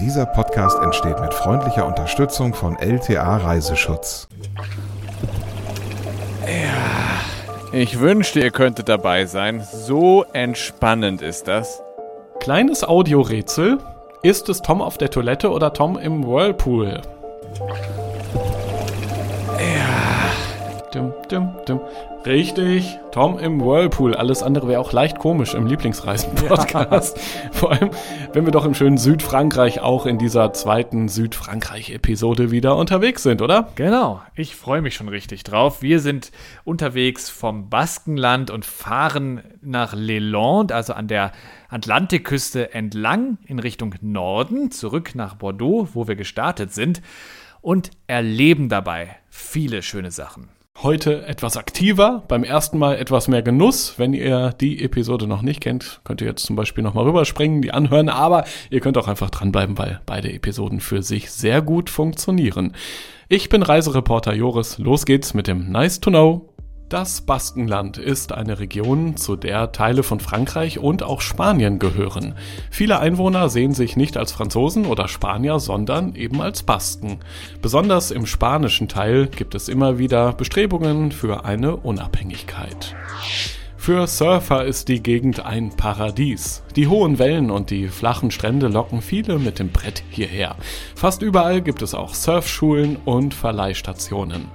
Dieser Podcast entsteht mit freundlicher Unterstützung von LTA Reiseschutz. Ja, ich wünschte, ihr könntet dabei sein. So entspannend ist das. Kleines Audiorätsel. Ist es Tom auf der Toilette oder Tom im Whirlpool? Ja. Dum, dum, dum. Richtig, Tom im Whirlpool. Alles andere wäre auch leicht komisch im Lieblingsreisen-Podcast. Ja. Vor allem, wenn wir doch im schönen Südfrankreich auch in dieser zweiten Südfrankreich-Episode wieder unterwegs sind, oder? Genau, ich freue mich schon richtig drauf. Wir sind unterwegs vom Baskenland und fahren nach Leland, also an der Atlantikküste entlang in Richtung Norden, zurück nach Bordeaux, wo wir gestartet sind und erleben dabei viele schöne Sachen. Heute etwas aktiver, beim ersten Mal etwas mehr Genuss. Wenn ihr die Episode noch nicht kennt, könnt ihr jetzt zum Beispiel nochmal rüberspringen, die anhören, aber ihr könnt auch einfach dranbleiben, weil beide Episoden für sich sehr gut funktionieren. Ich bin Reisereporter Joris, los geht's mit dem Nice to Know. Das Baskenland ist eine Region, zu der Teile von Frankreich und auch Spanien gehören. Viele Einwohner sehen sich nicht als Franzosen oder Spanier, sondern eben als Basken. Besonders im spanischen Teil gibt es immer wieder Bestrebungen für eine Unabhängigkeit. Für Surfer ist die Gegend ein Paradies. Die hohen Wellen und die flachen Strände locken viele mit dem Brett hierher. Fast überall gibt es auch Surfschulen und Verleihstationen.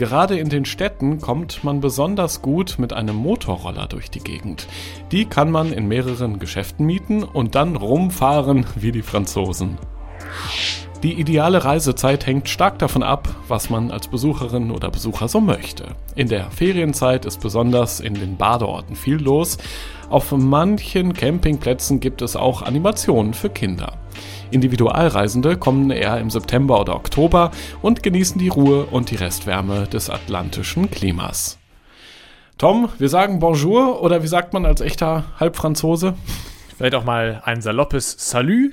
Gerade in den Städten kommt man besonders gut mit einem Motorroller durch die Gegend. Die kann man in mehreren Geschäften mieten und dann rumfahren wie die Franzosen. Die ideale Reisezeit hängt stark davon ab, was man als Besucherin oder Besucher so möchte. In der Ferienzeit ist besonders in den Badeorten viel los. Auf manchen Campingplätzen gibt es auch Animationen für Kinder. Individualreisende kommen eher im September oder Oktober und genießen die Ruhe und die Restwärme des atlantischen Klimas. Tom, wir sagen Bonjour oder wie sagt man als echter Halbfranzose? Vielleicht auch mal ein saloppes Salut.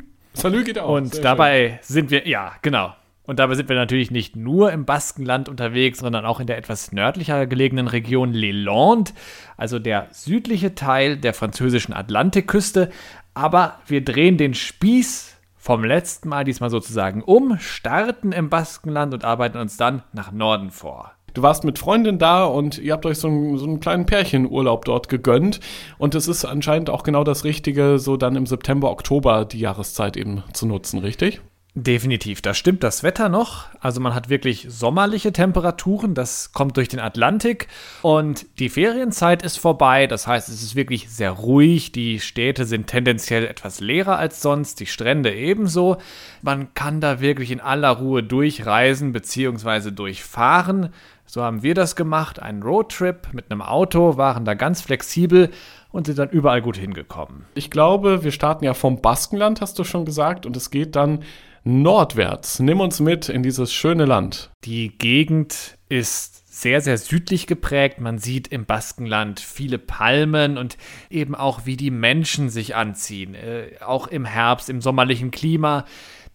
Geht auch. Und dabei schön. sind wir, ja, genau. Und dabei sind wir natürlich nicht nur im Baskenland unterwegs, sondern auch in der etwas nördlicher gelegenen Region Leland, also der südliche Teil der französischen Atlantikküste. Aber wir drehen den Spieß vom letzten Mal diesmal sozusagen um, starten im Baskenland und arbeiten uns dann nach Norden vor. Du warst mit Freundin da und ihr habt euch so einen, so einen kleinen Pärchenurlaub dort gegönnt. Und es ist anscheinend auch genau das Richtige, so dann im September, Oktober die Jahreszeit eben zu nutzen, richtig? Definitiv, da stimmt das Wetter noch. Also man hat wirklich sommerliche Temperaturen, das kommt durch den Atlantik und die Ferienzeit ist vorbei, das heißt es ist wirklich sehr ruhig, die Städte sind tendenziell etwas leerer als sonst, die Strände ebenso. Man kann da wirklich in aller Ruhe durchreisen bzw. durchfahren. So haben wir das gemacht, einen Roadtrip mit einem Auto, waren da ganz flexibel und sind dann überall gut hingekommen. Ich glaube, wir starten ja vom Baskenland, hast du schon gesagt, und es geht dann nordwärts. Nimm uns mit in dieses schöne Land. Die Gegend ist sehr, sehr südlich geprägt. Man sieht im Baskenland viele Palmen und eben auch, wie die Menschen sich anziehen. Äh, auch im Herbst, im sommerlichen Klima.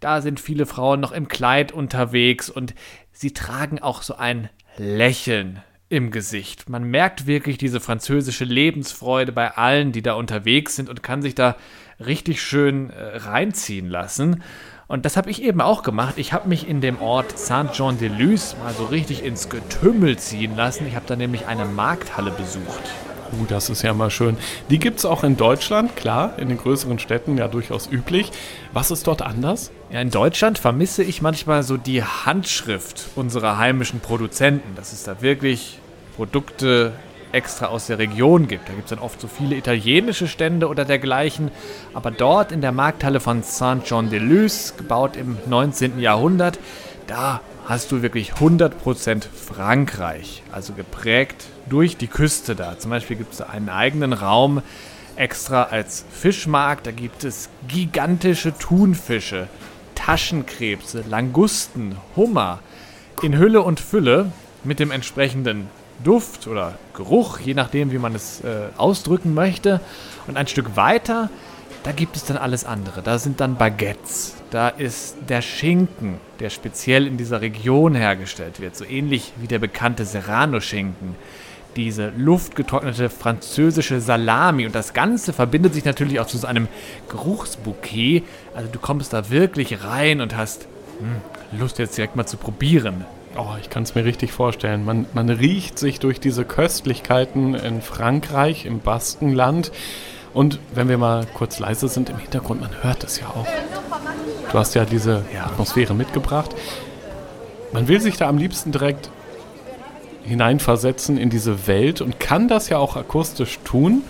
Da sind viele Frauen noch im Kleid unterwegs und sie tragen auch so ein Lächeln im Gesicht. Man merkt wirklich diese französische Lebensfreude bei allen, die da unterwegs sind und kann sich da richtig schön äh, reinziehen lassen. Und das habe ich eben auch gemacht. Ich habe mich in dem Ort Saint-Jean-de-Luz mal so richtig ins Getümmel ziehen lassen. Ich habe da nämlich eine Markthalle besucht. Uh, das ist ja mal schön. Die gibt es auch in Deutschland, klar, in den größeren Städten ja durchaus üblich. Was ist dort anders? Ja, in Deutschland vermisse ich manchmal so die Handschrift unserer heimischen Produzenten. Das ist da wirklich Produkte extra aus der Region gibt. Da gibt es dann oft so viele italienische Stände oder dergleichen. Aber dort in der Markthalle von Saint-Jean-de-Luz, gebaut im 19. Jahrhundert, da hast du wirklich 100% Frankreich. Also geprägt durch die Küste da. Zum Beispiel gibt es da einen eigenen Raum extra als Fischmarkt. Da gibt es gigantische Thunfische, Taschenkrebse, Langusten, Hummer in Hülle und Fülle mit dem entsprechenden Duft oder Geruch, je nachdem, wie man es äh, ausdrücken möchte. Und ein Stück weiter, da gibt es dann alles andere. Da sind dann Baguettes. Da ist der Schinken, der speziell in dieser Region hergestellt wird, so ähnlich wie der bekannte Serrano-Schinken. Diese luftgetrocknete französische Salami. Und das Ganze verbindet sich natürlich auch zu so einem Geruchsbouquet. Also du kommst da wirklich rein und hast hm, Lust jetzt direkt mal zu probieren. Oh, ich kann es mir richtig vorstellen. Man, man riecht sich durch diese Köstlichkeiten in Frankreich, im Baskenland. Und wenn wir mal kurz leise sind im Hintergrund, man hört es ja auch. Du hast ja diese Ja. Atmosphäre mitgebracht. Man will sich da am liebsten direkt hineinversetzen in diese Welt und kann das ja auch akustisch tun.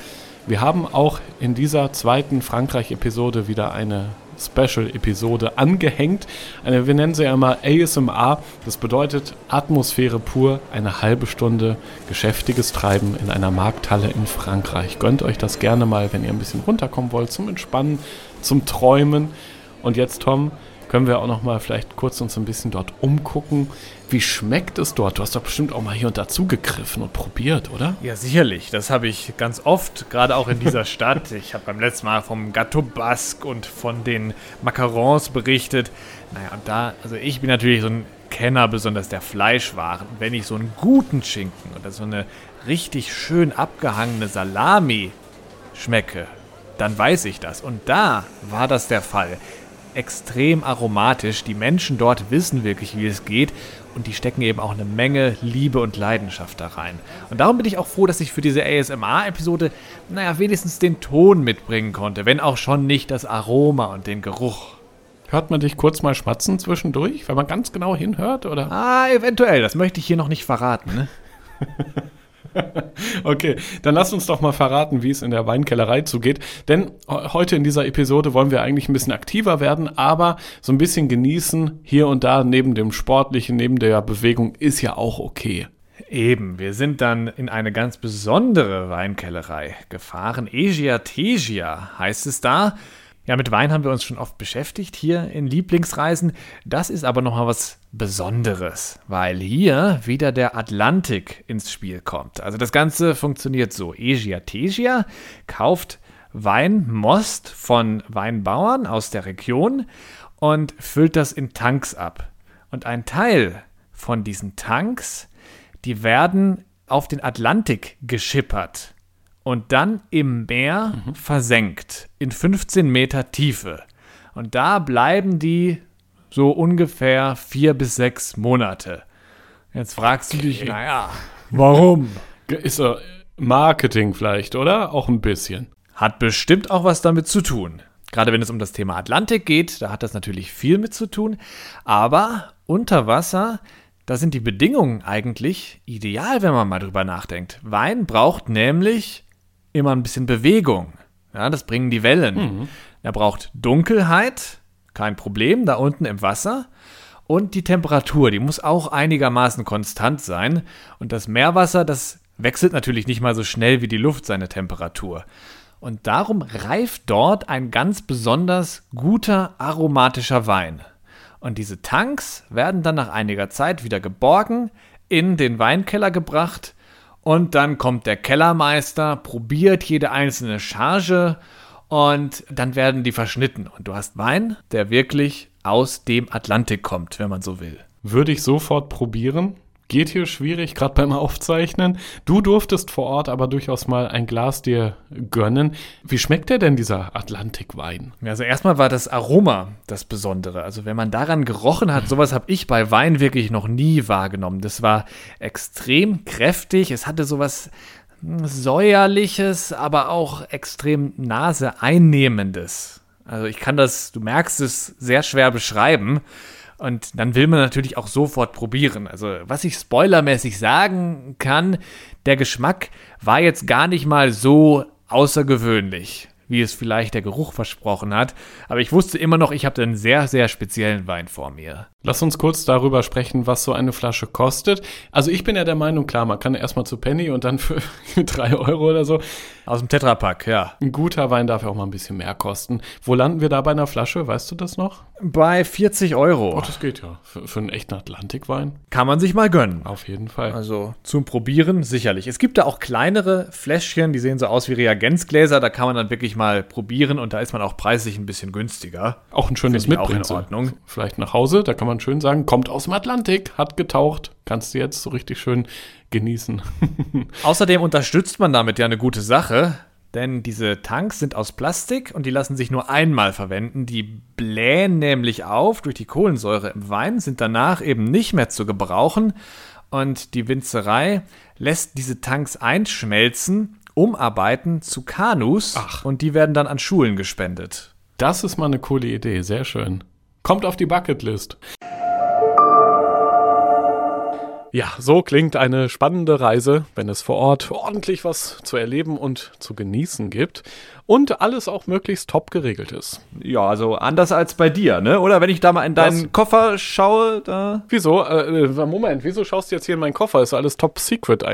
Wir haben auch in dieser zweiten Frankreich-Episode wieder eine Special-Episode angehängt. Eine, wir nennen sie ja immer ASMR. Das bedeutet Atmosphäre pur, eine halbe Stunde geschäftiges Treiben in einer Markthalle in Frankreich. Gönnt euch das gerne mal, wenn ihr ein bisschen runterkommen wollt, zum Entspannen, zum Träumen. Und jetzt, Tom, können wir auch noch mal vielleicht kurz uns ein bisschen dort umgucken. Wie schmeckt es dort? Du hast doch bestimmt auch mal hier und da zugegriffen und probiert, oder? Ja, sicherlich. Das habe ich ganz oft, gerade auch in dieser Stadt. Ich habe beim letzten Mal vom Gâteau Basque und von den Macarons berichtet. Naja, und da, also ich bin natürlich so ein Kenner besonders der Fleischwaren. Und wenn ich so einen guten Schinken oder so eine richtig schön abgehangene Salami schmecke, dann weiß ich das. Und da war das der Fall. Extrem aromatisch. Die Menschen dort wissen wirklich, wie es geht. Und die stecken eben auch eine Menge Liebe und Leidenschaft da rein. Und darum bin ich auch froh, dass ich für diese ASMR-Episode, naja, wenigstens den Ton mitbringen konnte. Wenn auch schon nicht das Aroma und den Geruch. Hört man dich kurz mal schmatzen zwischendurch, wenn man ganz genau hinhört, oder? Ah, eventuell. Das möchte ich hier noch nicht verraten. Ne? Okay, dann lasst uns doch mal verraten, wie es in der Weinkellerei zugeht. Denn he- heute in dieser Episode wollen wir eigentlich ein bisschen aktiver werden, aber so ein bisschen genießen hier und da neben dem Sportlichen, neben der Bewegung ist ja auch okay. Eben, wir sind dann in eine ganz besondere Weinkellerei gefahren. Egia Tegia heißt es da. Ja, mit Wein haben wir uns schon oft beschäftigt hier in Lieblingsreisen. Das ist aber nochmal was Besonderes, weil hier wieder der Atlantik ins Spiel kommt. Also das Ganze funktioniert so. Egia Tegia kauft Weinmost von Weinbauern aus der Region und füllt das in Tanks ab. Und ein Teil von diesen Tanks, die werden auf den Atlantik geschippert und dann im Meer versenkt in 15 Meter Tiefe. Und da bleiben die so ungefähr vier bis sechs Monate. Jetzt fragst du dich, naja, warum? Ist so Marketing vielleicht, oder? Auch ein bisschen. Hat bestimmt auch was damit zu tun. Gerade wenn es um das Thema Atlantik geht, da hat das natürlich viel mit zu tun. Aber unter Wasser, da sind die Bedingungen eigentlich ideal, wenn man mal drüber nachdenkt. Wein braucht nämlich immer ein bisschen Bewegung. Ja, das bringen die Wellen. Er braucht Dunkelheit, kein Problem, da unten im Wasser. Und die Temperatur, die muss auch einigermaßen konstant sein. Und das Meerwasser, das wechselt natürlich nicht mal so schnell wie die Luft seine Temperatur. Und darum reift dort ein ganz besonders guter aromatischer Wein. Und diese Tanks werden dann nach einiger Zeit wieder geborgen, in den Weinkeller gebracht und dann kommt der Kellermeister, probiert jede einzelne Charge und dann werden die verschnitten. Und du hast Wein, der wirklich aus dem Atlantik kommt, wenn man so will. Würde ich sofort probieren. Geht hier schwierig, gerade beim Aufzeichnen. Du durftest vor Ort aber durchaus mal ein Glas dir gönnen. Wie schmeckt der denn, dieser Atlantikwein? Also erstmal war das Aroma das Besondere. Also wenn man daran gerochen hat, sowas habe ich bei Wein wirklich noch nie wahrgenommen. Das war extrem kräftig. Es hatte sowas säuerliches, aber auch extrem naseeinnehmendes. Also ich kann das, du merkst es, sehr schwer beschreiben. Und dann will man natürlich auch sofort probieren. Also, was ich spoilermäßig sagen kann, der Geschmack war jetzt gar nicht mal so außergewöhnlich, wie es vielleicht der Geruch versprochen hat. Aber ich wusste immer noch, ich habe einen sehr, sehr speziellen Wein vor mir. Lass uns kurz darüber sprechen, was so eine Flasche kostet. Also ich bin ja der Meinung, klar, man kann erstmal zu Penny und dann für drei Euro oder so. Aus dem Tetrapack, ja. Ein guter Wein darf ja auch mal ein bisschen mehr kosten. Wo landen wir da bei einer Flasche? Weißt du das noch? Bei 40 Euro. Oh, das geht ja. Für, für einen echten Atlantikwein? Kann man sich mal gönnen. Auf jeden Fall. Also zum Probieren sicherlich. Es gibt da auch kleinere Fläschchen, die sehen so aus wie Reagenzgläser. Da kann man dann wirklich mal probieren und da ist man auch preislich ein bisschen günstiger. Auch ein schönes ich auch in Mitbringsel. Ordnung. Vielleicht nach Hause, da kann man schön sagen, kommt aus dem Atlantik, hat getaucht. Kannst du jetzt so richtig schön genießen. Außerdem unterstützt man damit ja eine gute Sache, denn diese Tanks sind aus Plastik und die lassen sich nur einmal verwenden. Die blähen nämlich auf durch die Kohlensäure im Wein, sind danach eben nicht mehr zu gebrauchen und die Winzerei lässt diese Tanks einschmelzen, umarbeiten zu Kanus Ach. und die werden dann an Schulen gespendet. Das ist mal eine coole Idee, sehr schön. Kommt auf die Bucketlist. Ja, so klingt eine spannende Reise, wenn es vor Ort ordentlich was zu erleben und zu genießen gibt und alles auch möglichst top geregelt ist. Ja, also anders als bei dir, ne? Oder wenn ich da mal in deinen Was? Koffer schaue, da. Wieso? Äh, äh, Moment, wieso schaust du jetzt hier in meinen Koffer? Ist alles top secret.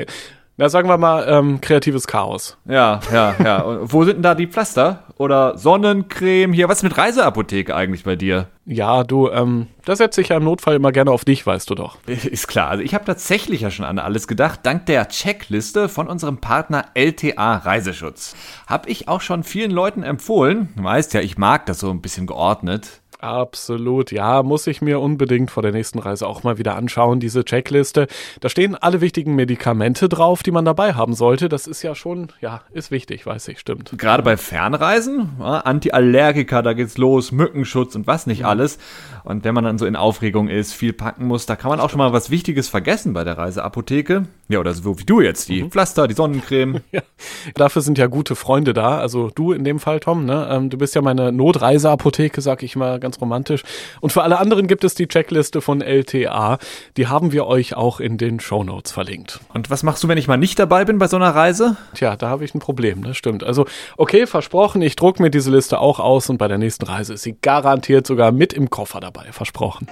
Na, sagen wir mal, ähm, kreatives Chaos. Ja, ja, ja. Und wo sind denn da die Pflaster? Oder Sonnencreme? Hier, was ist mit Reiseapotheke eigentlich bei dir? Ja, du, ähm, da setze ich ja im Notfall immer gerne auf dich, weißt du doch. Ist klar. Also ich habe tatsächlich ja schon an alles gedacht. Dank der Checkliste von unserem Partner LTA Reiseschutz. Hab ich auch schon vielen Leuten empfohlen. Du weißt ja, ich mag das so ein bisschen geordnet. Absolut, ja, muss ich mir unbedingt vor der nächsten Reise auch mal wieder anschauen, diese Checkliste. Da stehen alle wichtigen Medikamente drauf, die man dabei haben sollte. Das ist ja schon, ja, ist wichtig, weiß ich, stimmt. Gerade bei Fernreisen, ja, Antiallergika, da geht's los, Mückenschutz und was nicht alles. Und wenn man dann so in Aufregung ist, viel packen muss, da kann man auch schon mal was Wichtiges vergessen bei der Reiseapotheke. Ja, oder so wie du jetzt, die Pflaster, die Sonnencreme. Ja, dafür sind ja gute Freunde da. Also du in dem Fall, Tom, ne? Ähm, du bist ja meine Notreiseapotheke, sag ich mal ganz romantisch. Und für alle anderen gibt es die Checkliste von LTA. Die haben wir euch auch in den Shownotes verlinkt. Und was machst du, wenn ich mal nicht dabei bin bei so einer Reise? Tja, da habe ich ein Problem, das stimmt. Also, okay, versprochen, ich druck mir diese Liste auch aus und bei der nächsten Reise ist sie garantiert sogar mit im Koffer dabei, versprochen.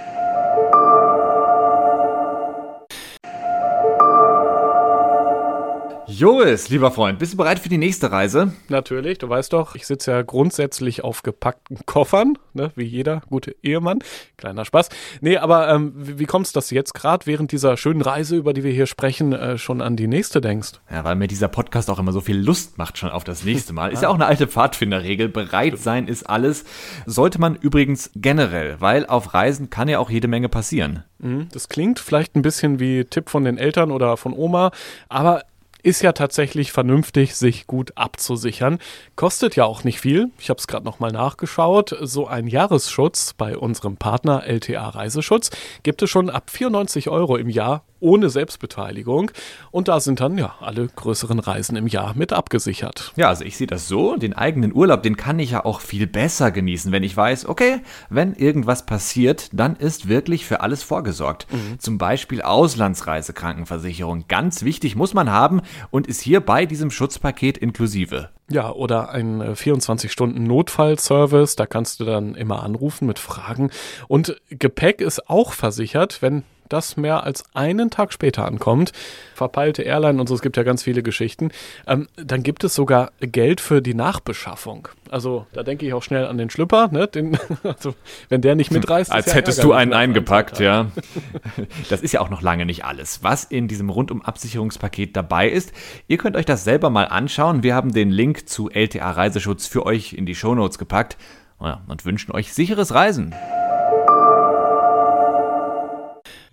Joris, lieber Freund, bist du bereit für die nächste Reise? Natürlich, du weißt doch, ich sitze ja grundsätzlich auf gepackten Koffern, ne, wie jeder gute Ehemann. Kleiner Spaß. Nee, aber ähm, wie, wie kommst dass du jetzt gerade während dieser schönen Reise, über die wir hier sprechen, äh, schon an die nächste denkst? Ja, weil mir dieser Podcast auch immer so viel Lust macht schon auf das nächste Mal. Ist ja auch eine alte Pfadfinderregel. Bereit sein ist alles. Sollte man übrigens generell, weil auf Reisen kann ja auch jede Menge passieren. Mhm, Das klingt vielleicht ein bisschen wie Tipp von den Eltern oder von Oma, aber ist ja tatsächlich vernünftig, sich gut abzusichern. Kostet ja auch nicht viel. Ich habe es gerade nochmal nachgeschaut. So ein Jahresschutz bei unserem Partner LTA Reiseschutz gibt es schon ab 94 Euro im Jahr ohne Selbstbeteiligung. Und da sind dann ja alle größeren Reisen im Jahr mit abgesichert. Ja, also ich sehe das so, den eigenen Urlaub, den kann ich ja auch viel besser genießen, wenn ich weiß, okay, wenn irgendwas passiert, dann ist wirklich für alles vorgesorgt. Zum Beispiel Auslandsreisekrankenversicherung, ganz wichtig, muss man haben und ist hier bei diesem Schutzpaket inklusive. Ja, oder ein äh, 24-Stunden-Notfallservice, da kannst du dann immer anrufen mit Fragen. Und Gepäck ist auch versichert, wenn das mehr als einen Tag später ankommt. Verpeilte Airline und so, es gibt ja ganz viele Geschichten. Ähm, dann gibt es sogar Geld für die Nachbeschaffung. Also da denke ich auch schnell an den Schlüpper, ne? Den, also, wenn der nicht mitreißt. ist Als ja hättest du einen einem eingepackt, ja. Das ist ja auch noch lange nicht alles, was in diesem Rundum-Absicherungspaket dabei ist. Ihr könnt euch das selber mal anschauen. Wir haben den Link zu LTA Reiseschutz für euch in die Shownotes gepackt und wünschen euch sicheres Reisen.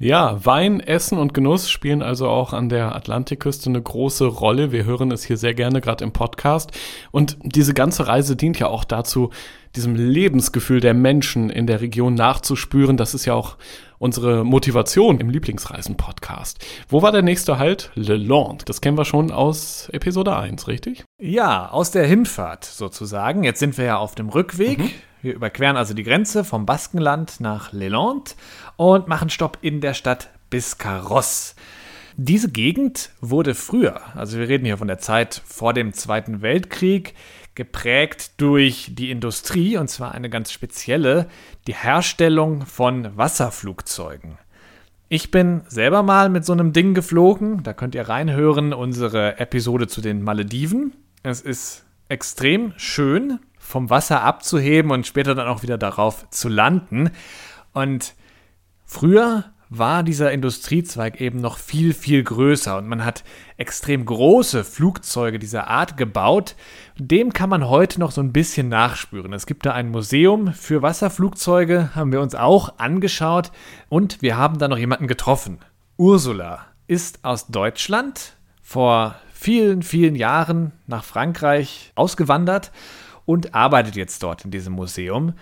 Ja, Wein, Essen und Genuss spielen also auch an der Atlantikküste eine große Rolle. Wir hören es hier sehr gerne gerade im Podcast. Und diese ganze Reise dient ja auch dazu, diesem Lebensgefühl der Menschen in der Region nachzuspüren. Das ist ja auch unsere Motivation im Lieblingsreisen-Podcast. Wo war der nächste Halt? Le Land. Das kennen wir schon aus Episode 1, richtig? Ja, aus der Hinfahrt sozusagen. Jetzt sind wir ja auf dem Rückweg. Wir überqueren also die Grenze vom Baskenland nach Leland und machen Stopp in der Stadt Biscarrosse. Diese Gegend wurde früher, also wir reden hier von der Zeit vor dem Zweiten Weltkrieg, geprägt durch die Industrie und zwar eine ganz spezielle, die Herstellung von Wasserflugzeugen. Ich bin selber mal mit so einem Ding geflogen. Da könnt ihr reinhören, unsere Episode zu den Malediven. Es ist extrem schön, vom Wasser abzuheben und später dann auch wieder darauf zu landen. Und früher war dieser Industriezweig eben noch viel, viel größer und man hat extrem große Flugzeuge dieser Art gebaut. Dem kann man heute noch so ein bisschen nachspüren. Es gibt da ein Museum für Wasserflugzeuge, haben wir uns auch angeschaut und wir haben da noch jemanden getroffen. Ursula ist aus Deutschland vor vielen, vielen Jahren nach Frankreich ausgewandert und arbeitet jetzt dort in diesem Museum.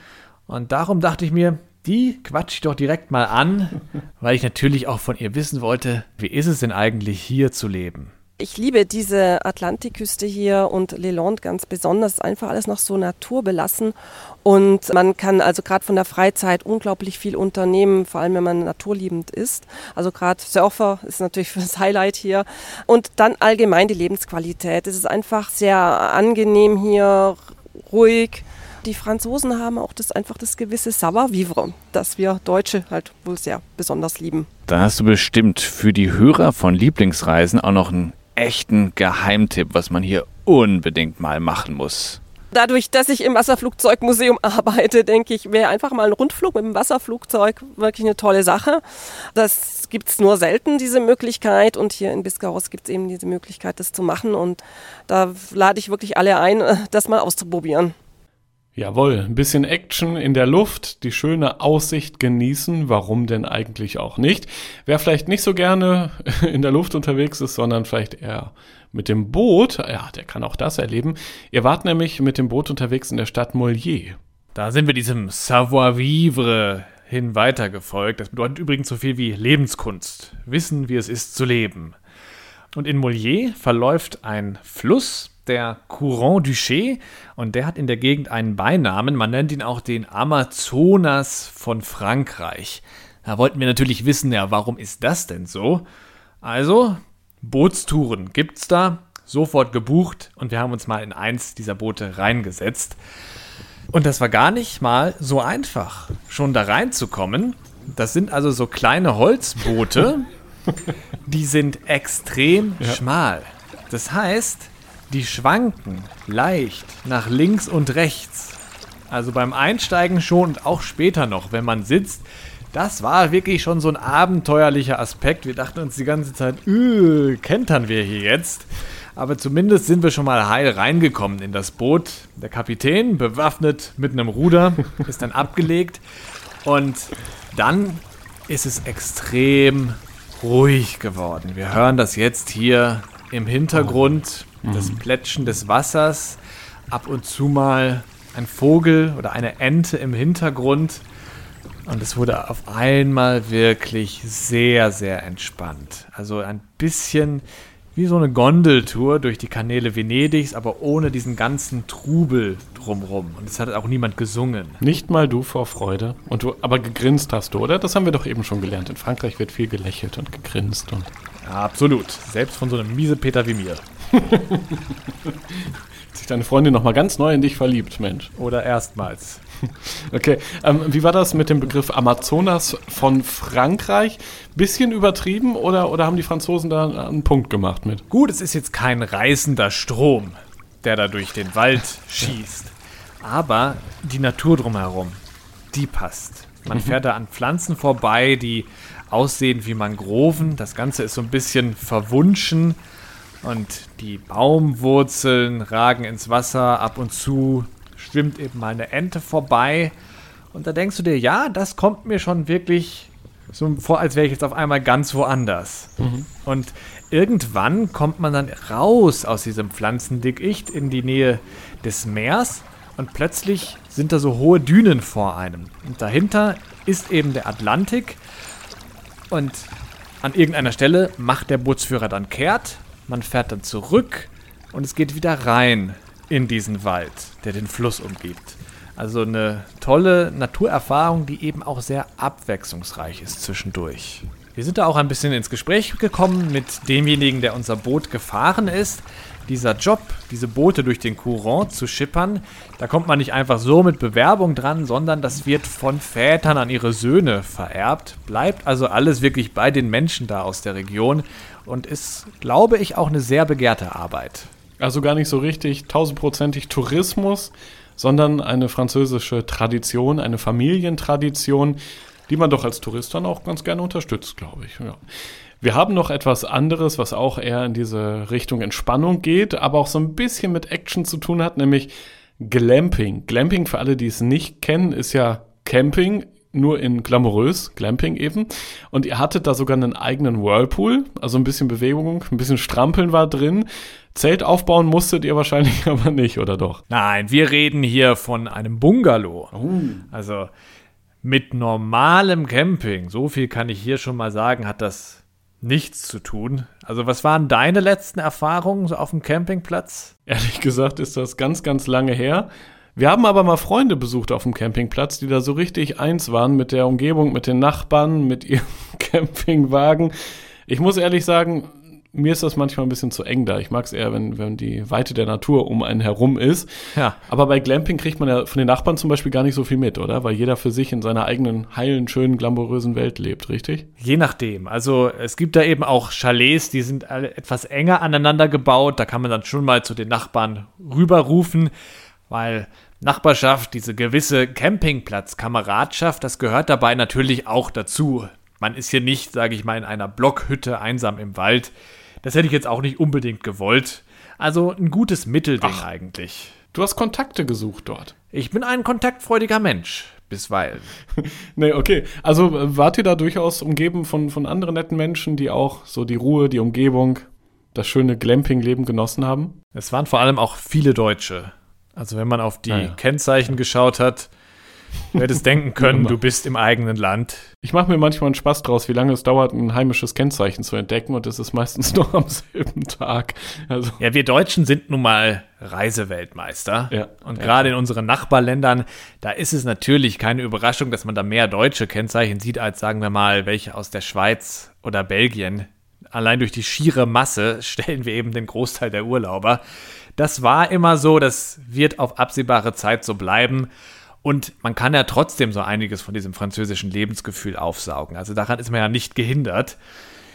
Und darum dachte ich mir, die quatsche ich doch direkt mal an, weil ich natürlich auch von ihr wissen wollte, wie ist es denn eigentlich hier zu leben? Ich liebe diese Atlantikküste hier und Leland ganz besonders. Einfach alles noch so naturbelassen. Und man kann also gerade von der Freizeit unglaublich viel unternehmen, vor allem wenn man naturliebend ist. Also gerade Surfer ist natürlich das Highlight hier. Und dann allgemein die Lebensqualität. Es ist einfach sehr angenehm hier, ruhig. Die Franzosen haben auch das einfach das gewisse Savoir-vivre, das wir Deutsche halt wohl sehr besonders lieben. Da hast du bestimmt für die Hörer von Lieblingsreisen auch noch einen echten Geheimtipp, was man hier unbedingt mal machen muss. Dadurch, dass ich im Wasserflugzeugmuseum arbeite, denke ich, wäre einfach mal ein Rundflug mit dem Wasserflugzeug wirklich eine tolle Sache. Das gibt es nur selten, diese Möglichkeit. Und hier in Biscarrosse gibt es eben diese Möglichkeit, das zu machen. Und da lade ich wirklich alle ein, das mal auszuprobieren. Jawohl, ein bisschen Action in der Luft, die schöne Aussicht genießen, warum denn eigentlich auch nicht? Wer vielleicht nicht so gerne in der Luft unterwegs ist, sondern vielleicht eher mit dem Boot, ja, der kann auch das erleben. Ihr wart nämlich mit dem Boot unterwegs in der Stadt Mollier. Da sind wir diesem Savoir-vivre hin weitergefolgt. Das bedeutet übrigens so viel wie Lebenskunst. Wissen, wie es ist zu leben. Und in Mollier verläuft ein Fluss, der Courant du und der hat in der Gegend einen Beinamen. Man nennt ihn auch den Amazonas von Frankreich. Da wollten wir natürlich wissen, ja, warum ist das denn so? Also, Bootstouren gibt's da, sofort gebucht und wir haben uns mal in eins dieser Boote reingesetzt. Und das war gar nicht mal so einfach, schon da reinzukommen. Das sind also so kleine Holzboote, die sind extrem ja. schmal. Das heißt, die schwanken leicht nach links und rechts. Also beim Einsteigen schon und auch später noch, wenn man sitzt. Das war wirklich schon so ein abenteuerlicher Aspekt. Wir dachten uns die ganze Zeit, äh, kentern wir hier jetzt. Aber zumindest sind wir schon mal heil reingekommen in das Boot. Der Kapitän, bewaffnet mit einem Ruder, ist dann abgelegt. Und dann ist es extrem ruhig geworden. Wir hören das jetzt hier im Hintergrund das mhm. Plätschen des Wassers, ab und zu mal ein Vogel oder eine Ente im Hintergrund. Und es wurde auf einmal wirklich sehr, sehr entspannt. Also ein bisschen wie so eine Gondeltour durch die Kanäle Venedigs, aber ohne diesen ganzen Trubel drumrum. Und es hat auch niemand gesungen. Nicht mal du vor Freude. Und du, aber gegrinst hast du, oder? Das haben wir doch eben schon gelernt. In Frankreich wird viel gelächelt und gegrinst. Und ja, absolut. Selbst von so einem miese Peter wie mir. Hat sich deine Freundin nochmal ganz neu in dich verliebt, Mensch. Oder erstmals. Okay, ähm, wie war das mit dem Begriff Amazonas von Frankreich? Bisschen übertrieben oder, oder haben die Franzosen da einen Punkt gemacht mit? Gut, es ist jetzt kein reißender Strom, der da durch den Wald schießt. Aber die Natur drumherum, die passt. Man mhm. fährt da an Pflanzen vorbei, die aussehen wie Mangroven. Das Ganze ist so ein bisschen verwunschen und die Baumwurzeln ragen ins Wasser. Ab und zu schwimmt eben mal eine Ente vorbei. Und da denkst du dir, ja, das kommt mir schon wirklich so vor, als wäre ich jetzt auf einmal ganz woanders. Mhm. Und irgendwann kommt man dann raus aus diesem Pflanzendickicht in die Nähe des Meers und plötzlich sind da so hohe Dünen vor einem. Und dahinter ist eben der Atlantik und an irgendeiner Stelle macht der Bootsführer dann kehrt, man fährt dann zurück und es geht wieder rein in diesen Wald, der den Fluss umgibt. Also eine tolle Naturerfahrung, die eben auch sehr abwechslungsreich ist zwischendurch. Wir sind da auch ein bisschen ins Gespräch gekommen mit demjenigen, der unser Boot gefahren ist dieser Job, diese Boote durch den Courant zu schippern, da kommt man nicht einfach so mit Bewerbung dran, sondern das wird von Vätern an ihre Söhne vererbt. Bleibt also alles wirklich bei den Menschen da aus der Region und ist, glaube ich, auch eine sehr begehrte Arbeit. Also gar nicht so richtig tausendprozentig Tourismus, sondern eine französische Tradition, eine Familientradition, die man doch als Tourist dann auch ganz gerne unterstützt, glaube ich. Ja. Wir haben noch etwas anderes, was auch eher in diese Richtung Entspannung geht, aber auch so ein bisschen mit Action zu tun hat, nämlich Glamping. Glamping, für alle, die es nicht kennen, ist ja Camping nur in glamourös, Glamping eben. Und ihr hattet da sogar einen eigenen Whirlpool, also ein bisschen Bewegung, ein bisschen Strampeln war drin. Zelt aufbauen musstet ihr wahrscheinlich aber nicht, oder doch? Nein, wir reden hier von einem Bungalow. Also mit normalem Camping, so viel kann ich hier schon mal sagen, hat das nichts zu tun. Also was waren deine letzten Erfahrungen so auf dem Campingplatz? Ehrlich gesagt ist das ganz, ganz lange her. Wir haben aber mal Freunde besucht auf dem Campingplatz, die da so richtig eins waren mit der Umgebung, mit den Nachbarn, mit ihrem Campingwagen. Ich muss ehrlich sagen, mir ist das manchmal ein bisschen zu eng da. Ich mag es eher, wenn, wenn die Weite der Natur um einen herum ist. Ja. Aber bei Glamping kriegt man ja von den Nachbarn zum Beispiel gar nicht so viel mit, oder? Weil jeder für sich in seiner eigenen heilen, schönen, glamourösen Welt lebt, richtig? Je nachdem. Also es gibt da eben auch Chalets, die sind etwas enger aneinander gebaut. Da kann man dann schon mal zu den Nachbarn rüberrufen, weil Nachbarschaft, diese gewisse Campingplatz-Kameradschaft, das gehört dabei natürlich auch dazu. Man ist hier nicht, sage ich mal, in einer Blockhütte einsam im Wald. Das hätte ich jetzt auch nicht unbedingt gewollt. Also ein gutes Mittelding Ach. eigentlich. Du hast Kontakte gesucht dort. Ich bin ein kontaktfreudiger Mensch, bisweilen. Nee, okay. Also äh, wart ihr da durchaus umgeben von, von anderen netten Menschen, die auch so die Ruhe, die Umgebung, das schöne Glamping-Leben genossen haben? Es waren vor allem auch viele Deutsche. Also wenn man auf die Ah ja. Kennzeichen geschaut hat, du hättest denken können, du bist im eigenen Land. Ich mache mir manchmal einen Spaß draus, wie lange es dauert, ein heimisches Kennzeichen zu entdecken und es ist meistens noch am selben Tag. Also Ja, wir Deutschen sind nun mal Reiseweltmeister. Ja. Und Ja, gerade in unseren Nachbarländern, da ist es natürlich keine Überraschung, dass man da mehr deutsche Kennzeichen sieht, als sagen wir mal welche aus der Schweiz oder Belgien. Allein durch die schiere Masse stellen wir eben den Großteil der Urlauber. Das war immer so, das wird auf absehbare Zeit so bleiben. Und man kann ja trotzdem so einiges von diesem französischen Lebensgefühl aufsaugen. Also daran ist man ja nicht gehindert.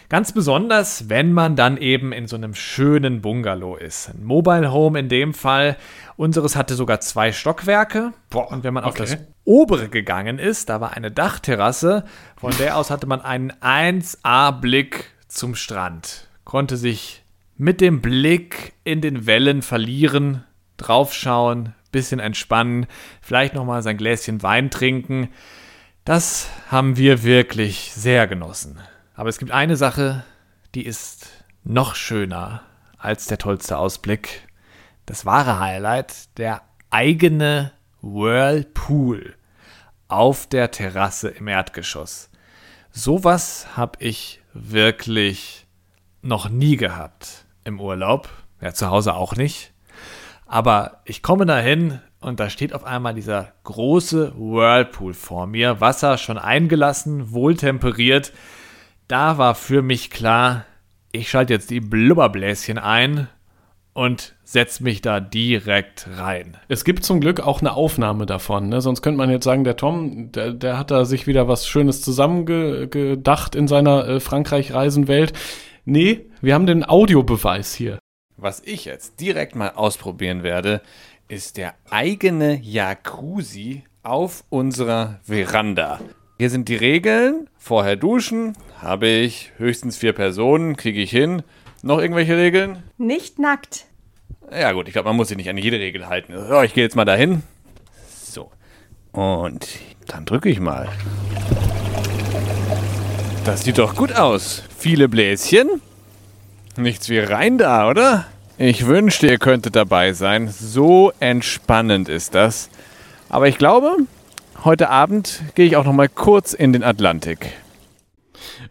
Ganz besonders, wenn man dann eben in so einem schönen Bungalow ist. Ein Mobile Home in dem Fall. Unseres hatte sogar zwei Stockwerke. Und wenn man auf okay. das obere gegangen ist, da war eine Dachterrasse. Von der aus hatte man einen 1A-Blick zum Strand. Konnte sich mit dem Blick in den Wellen verlieren, draufschauen, bisschen entspannen, vielleicht nochmal sein Gläschen Wein trinken. Das haben wir wirklich sehr genossen. Aber es gibt eine Sache, die ist noch schöner als der tollste Ausblick. Das wahre Highlight, der eigene Whirlpool auf der Terrasse im Erdgeschoss. Sowas habe ich wirklich noch nie gehabt im Urlaub. Ja, zu Hause auch nicht. Aber ich komme dahin und da steht auf einmal dieser große Whirlpool vor mir. Wasser schon eingelassen, wohltemperiert. Da war für mich klar, ich schalte jetzt die Blubberbläschen ein und setze mich da direkt rein. es gibt zum Glück auch eine Aufnahme davon. Ne? Sonst könnte man jetzt sagen, der Tom, der, der hat da sich wieder was Schönes zusammengedacht in seiner äh, Frankreich-Reisenwelt. Nee, wir haben den Audiobeweis hier. Was ich jetzt direkt mal ausprobieren werde, ist der eigene Jacuzzi auf unserer Veranda. Hier sind die Regeln. Vorher duschen, habe ich höchstens vier Personen, kriege ich hin. Noch irgendwelche Regeln? Nicht nackt. Ja gut, ich glaube, man muss sich nicht an jede Regel halten. So, ich gehe jetzt mal dahin. So. Und dann drücke ich mal. Das sieht doch gut aus. Viele Bläschen. Nichts wie rein da, oder? Ich wünschte, ihr könntet dabei sein. So entspannend ist das. Aber ich glaube, heute Abend gehe ich auch noch mal kurz in den Atlantik.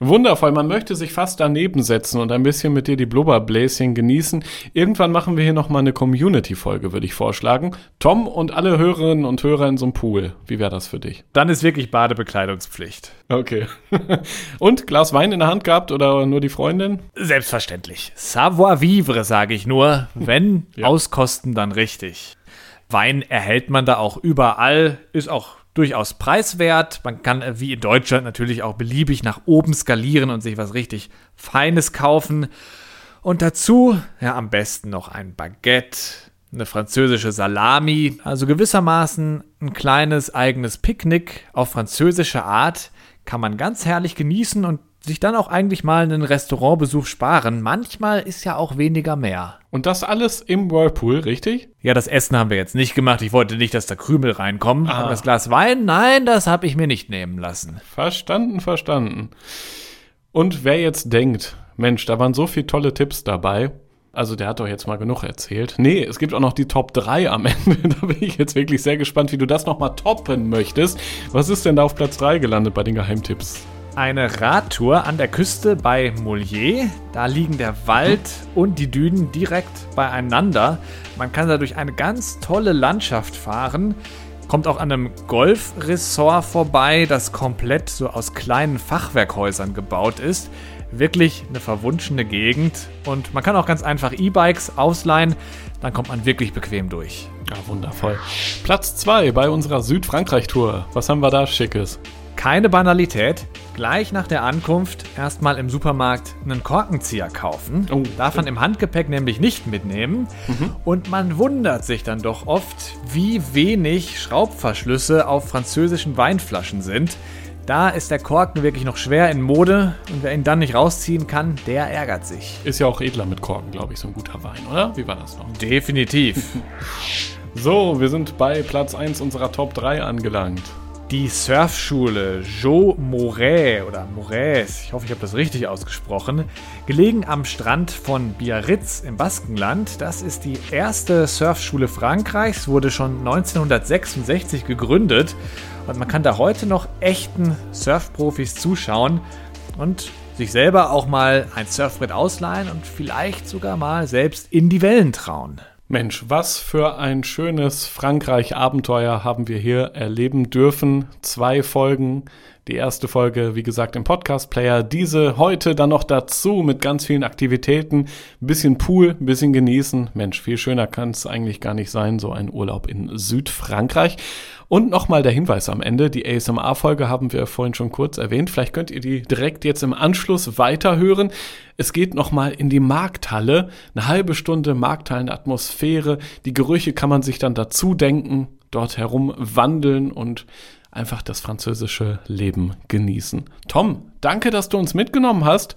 Wundervoll, man möchte sich fast daneben setzen und ein bisschen mit dir die Blubberbläschen genießen. Irgendwann machen wir hier nochmal eine Community-Folge, würde ich vorschlagen. Tom und alle Hörerinnen und Hörer in so einem Pool. Wie wäre das für dich? Dann ist wirklich Badebekleidungspflicht. Okay. und Glas Wein in der Hand gehabt oder nur die Freundin? Selbstverständlich. Savoir vivre, sage ich nur. Wenn Ja. auskosten, dann richtig. Wein erhält man da auch überall, ist auch durchaus preiswert. Man kann äh, wie in Deutschland natürlich auch beliebig nach oben skalieren und sich was richtig Feines kaufen. Und dazu, ja, am besten noch ein Baguette, eine französische Salami, also gewissermaßen ein kleines eigenes Picknick auf französische Art kann man ganz herrlich genießen und sich dann auch eigentlich mal einen Restaurantbesuch sparen. Manchmal ist ja auch weniger mehr. Und das alles im Whirlpool, richtig? Ja, das Essen haben wir jetzt nicht gemacht. Ich wollte nicht, dass da Krümel reinkommen. Ah. Aber das Glas Wein, nein, das habe ich mir nicht nehmen lassen. Verstanden, verstanden. Und wer jetzt denkt, Mensch, da waren so viele tolle Tipps dabei. Also der hat doch jetzt mal genug erzählt. Nee, es gibt auch noch die Top 3 am Ende. Da bin ich jetzt wirklich sehr gespannt, wie du das nochmal toppen möchtest. Was ist denn da auf Platz 3 gelandet bei den Geheimtipps? Eine Radtour an der Küste bei Molière. Da liegen der Wald und die Dünen direkt beieinander. Man kann da durch eine ganz tolle Landschaft fahren. Kommt auch an einem Golfressort vorbei, das komplett so aus kleinen Fachwerkhäusern gebaut ist. Wirklich eine verwunschene Gegend. Und man kann auch ganz einfach E-Bikes ausleihen. Dann kommt man wirklich bequem durch. Ja, wundervoll. Platz 2 bei unserer Südfrankreich-Tour. Was haben wir da Schickes? Keine Banalität. Gleich nach der Ankunft erstmal im Supermarkt einen Korkenzieher kaufen. Oh. Darf man im Handgepäck nämlich nicht mitnehmen. Und man wundert sich dann doch oft, wie wenig Schraubverschlüsse auf französischen Weinflaschen sind. Da ist der Korken wirklich noch schwer in Mode und wer ihn dann nicht rausziehen kann, der ärgert sich. Ist ja auch edler mit Korken, glaube ich, so ein guter Wein, oder? Wie war das noch? Definitiv. So, wir sind bei Platz 1 unserer Top 3 angelangt. Die Surfschule Jo Moret oder Moraes, ich hoffe, ich habe das richtig ausgesprochen, gelegen am Strand von Biarritz im Baskenland. Das ist die erste Surfschule Frankreichs, wurde schon 1966 gegründet und man kann da heute noch echten Surfprofis zuschauen und sich selber auch mal ein Surfbrett ausleihen und vielleicht sogar mal selbst in die Wellen trauen. Mensch, was für ein schönes Frankreich-Abenteuer haben wir hier erleben dürfen. Zwei Folgen. Die erste Folge, wie gesagt, im Podcast-Player. Diese heute dann noch dazu mit ganz vielen Aktivitäten. Ein bisschen Pool, ein bisschen genießen. Mensch, viel schöner kann es eigentlich gar nicht sein, so ein Urlaub in Südfrankreich. Und nochmal der Hinweis am Ende. Die ASMR-Folge haben wir vorhin schon kurz erwähnt. Vielleicht könnt ihr die direkt jetzt im Anschluss weiterhören. Es geht nochmal in die Markthalle. Eine halbe Stunde Markthallenatmosphäre. Die Gerüche kann man sich dann dazu denken, dort herum wandeln und einfach das französische Leben genießen. Tom, danke, dass du uns mitgenommen hast.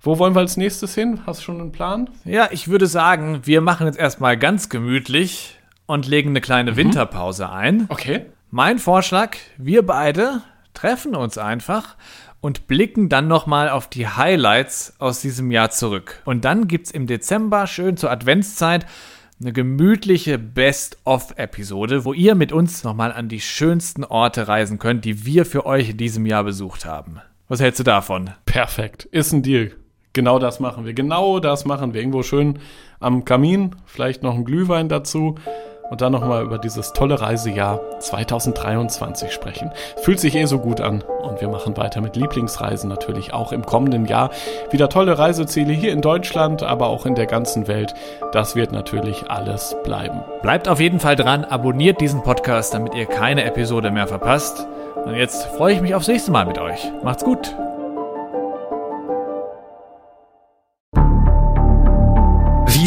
Wo wollen wir als nächstes hin? Hast du schon einen Plan? Ja, ich würde sagen, wir machen jetzt erstmal ganz gemütlich und legen eine kleine Winterpause ein. Okay. Mein Vorschlag, wir beide treffen uns einfach und blicken dann nochmal auf die Highlights aus diesem Jahr zurück. Und dann gibt's im Dezember schön zur Adventszeit eine gemütliche Best-of-Episode, wo ihr mit uns nochmal an die schönsten Orte reisen könnt, die wir für euch in diesem Jahr besucht haben. Was hältst du davon? Perfekt. Ist ein Deal. Genau das machen wir. Genau das machen wir. Irgendwo schön am Kamin, vielleicht noch ein Glühwein dazu und dann nochmal über dieses tolle Reisejahr 2023 sprechen. Fühlt sich eh so gut an und wir machen weiter mit Lieblingsreisen natürlich auch im kommenden Jahr. Wieder tolle Reiseziele hier in Deutschland, aber auch in der ganzen Welt. Das wird natürlich alles bleiben. Bleibt auf jeden Fall dran, abonniert diesen Podcast, damit ihr keine Episode mehr verpasst. Und jetzt freue ich mich aufs nächste Mal mit euch. Macht's gut!